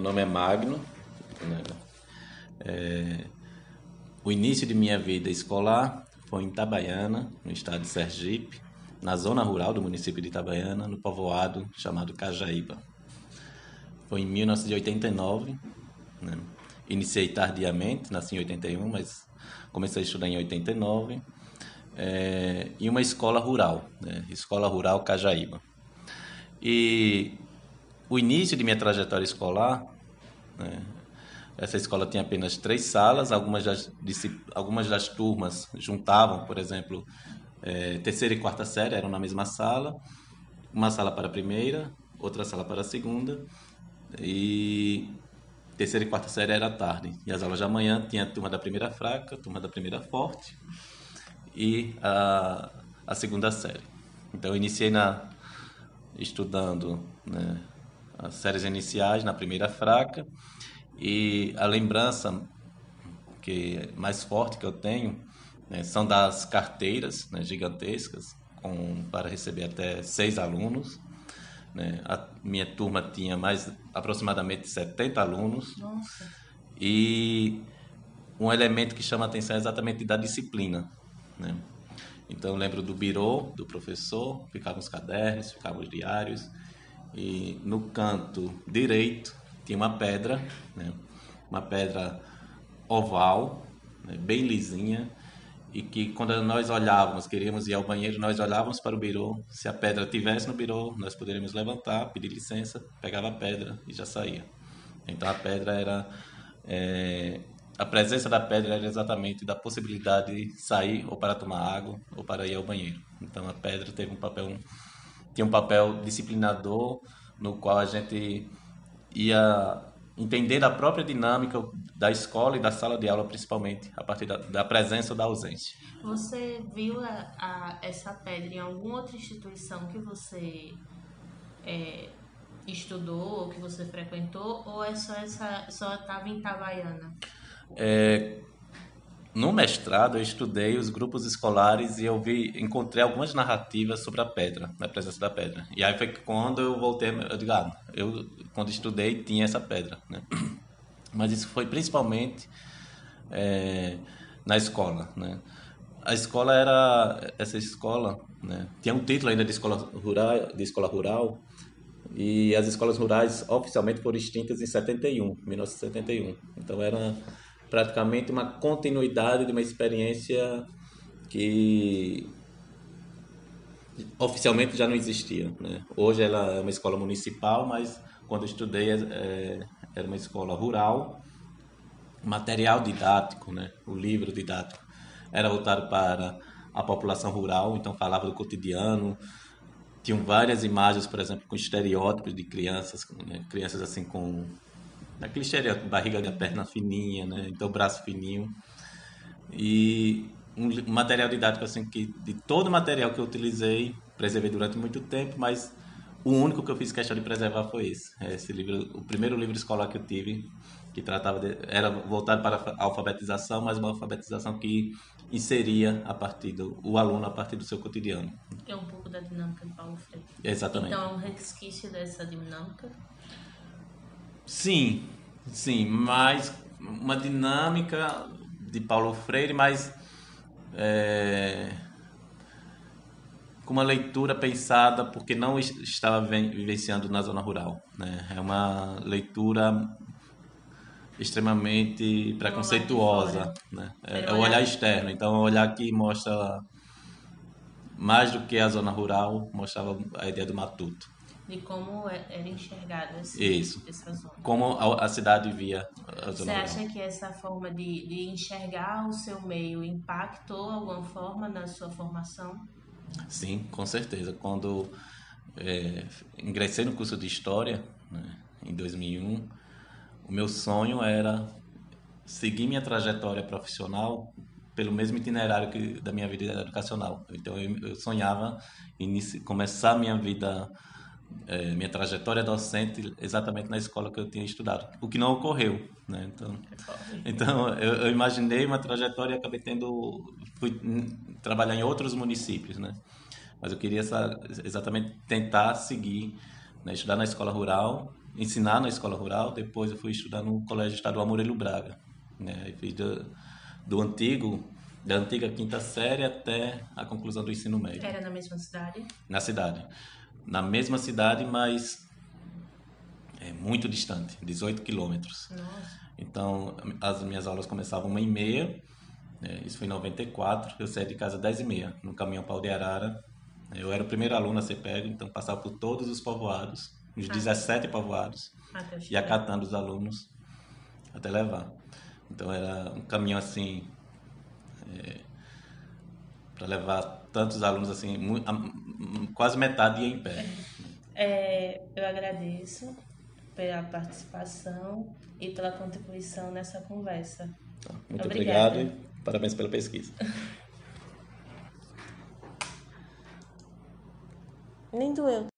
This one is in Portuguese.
Meu nome é Magno. Né? É, o início de minha vida escolar foi em Itabaiana, no estado de Sergipe, na zona rural do município de Itabaiana, no povoado chamado Cajaíba. Foi em 1989. Né? Iniciei tardiamente, nasci em 81, mas comecei a estudar em 89. É, em uma escola rural, né? Escola Rural Cajaíba. E o início de minha trajetória escolar, né? essa escola tinha apenas três salas, algumas das, algumas das turmas juntavam, por exemplo, é, terceira e quarta série eram na mesma sala, uma sala para a primeira, outra sala para a segunda, e terceira e quarta série era à tarde. E as aulas da manhã tinha a turma da primeira fraca, a turma da primeira forte e a, a segunda série. Então eu iniciei na estudando né, as séries iniciais na primeira fraca e a lembrança que mais forte que eu tenho né, são das carteiras né, gigantescas com, para receber até seis alunos. Né? A minha turma tinha mais aproximadamente 70 alunos. Nossa. E um elemento que chama a atenção é exatamente da disciplina. Né? Então eu lembro do birô do professor, ficavam os cadernos, ficavam os diários, e no canto direito tinha uma pedra, né? uma pedra oval, né? bem lisinha, e que quando nós olhávamos, queríamos ir ao banheiro, nós olhávamos para o birô, se a pedra tivesse no birô, nós poderíamos levantar, pedir licença, pegava a pedra e já saía. Então a pedra era é, a presença da pedra era exatamente da possibilidade de sair ou para tomar água ou para ir ao banheiro. Então a pedra teve um papel tinha um papel disciplinador no qual a gente ia entender a própria dinâmica da escola e da sala de aula principalmente a partir da, da presença ou da ausência. Você viu a, a, essa pedra em alguma outra instituição que você é, estudou ou que você frequentou ou é só essa só estava em Itabaiana? É, no mestrado eu estudei os grupos escolares e eu vi, encontrei algumas narrativas sobre a pedra, a presença da pedra. E aí foi quando eu voltei, eu digo, ah, eu quando estudei tinha essa pedra, né? Mas isso foi principalmente é, na escola, né? A escola era essa escola, né? Tinha um título ainda de escola rural, de escola rural, e as escolas rurais oficialmente foram extintas em 71, 1971. Então era praticamente uma continuidade de uma experiência que oficialmente já não existia. Né? Hoje ela é uma escola municipal, mas quando eu estudei é, era uma escola rural. Material didático, né? o livro didático era voltado para a população rural, então falava do cotidiano. Tinham várias imagens, por exemplo, com estereótipos de crianças, né? crianças assim com Aquele estereótipo, barriga da perna fininha, né? Então braço fininho. E um material didático assim que de todo o material que eu utilizei, preservei durante muito tempo, mas o único que eu fiz questão de preservar foi esse. É esse livro, o primeiro livro escolar que eu tive, que tratava de, era voltado para a alfabetização, mas uma alfabetização que inseria a partir do o aluno a partir do seu cotidiano. Que é um pouco da dinâmica de Paulo Freire. Exatamente. Então é um resquício dessa dinâmica Sim, sim, mas uma dinâmica de Paulo Freire, mas é, com uma leitura pensada porque não estava vivenciando na zona rural. Né? É uma leitura extremamente preconceituosa. Né? É, é o olhar externo. Então, o olhar que mostra mais do que a zona rural, mostrava a ideia do matuto de como é, era enxergada essa, zona. Como a, a cidade via a zona Você acha que essa forma de, de enxergar o seu meio impactou alguma forma na sua formação? Sim, com certeza. Quando é, ingressei no curso de História, né, em 2001, o meu sonho era seguir minha trajetória profissional pelo mesmo itinerário que da minha vida educacional. Então eu, eu sonhava em começar minha vida é, minha trajetória docente exatamente na escola que eu tinha estudado, o que não ocorreu, né? Então, então eu, eu imaginei uma trajetória e acabei tendo fui trabalhar em outros municípios, né? Mas eu queria essa, exatamente tentar seguir, né? estudar na escola rural ensinar na escola rural, depois eu fui estudar no Colégio Estadual Murilo Braga. Né? Eu fiz do, do antigo, da antiga quinta série até a conclusão do ensino médio. Era na mesma cidade? Na cidade. Na mesma cidade, mas é muito distante, 18 quilômetros. Então, as minhas aulas começavam uma e meia, né? isso foi em 94, eu saí de casa às 10 e meia, no caminhão para de Arara. Eu era o primeiro aluno a ser pego, então passava por todos os povoados, os ah. 17 povoados, e acatando os alunos até levar. Então era um caminhão assim, é, para levar tantos alunos assim, quase metade ia em pé. É, eu agradeço pela participação e pela contribuição nessa conversa. Tá, muito Obrigada. obrigado e parabéns pela pesquisa. Nem doeu, tá?